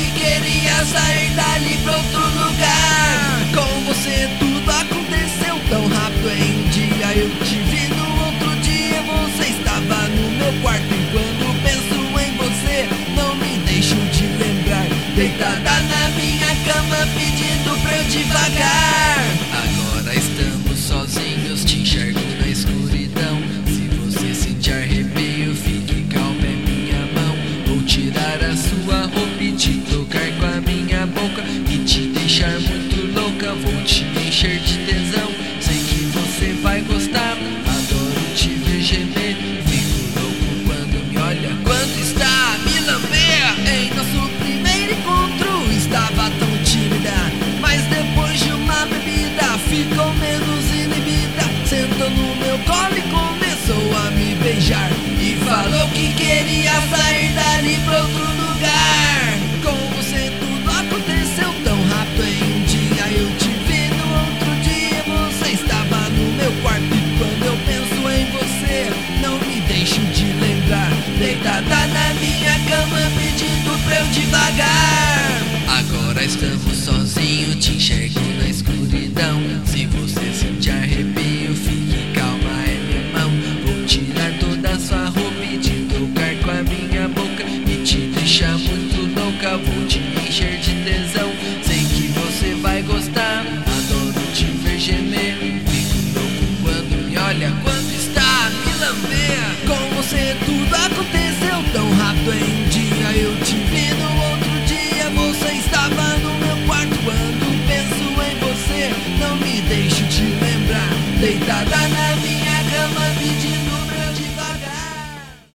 que queria sair dali pra outro lugar. Com você tudo aconteceu tão rápido em um dia. Eu te vi no outro dia, você estava no meu quarto. E quando penso em você, não me deixo de lembrar. Deitada na minha cama, pedindo pra eu devagar. Encher de tesão. Sei que você vai gostar, adoro te ver gemer. devagar. Agora estamos sozinhos, te enxergo na escuridão. Se você sentir arrepio, fique calma, é minha mão. Vou tirar toda a sua roupa e te tocar com a minha boca. E te deixar muito louca, vou te encher de tesão. Sei que você vai gostar, adoro te ver gemer. Fico louco quando me olha. ciudad ciudadana.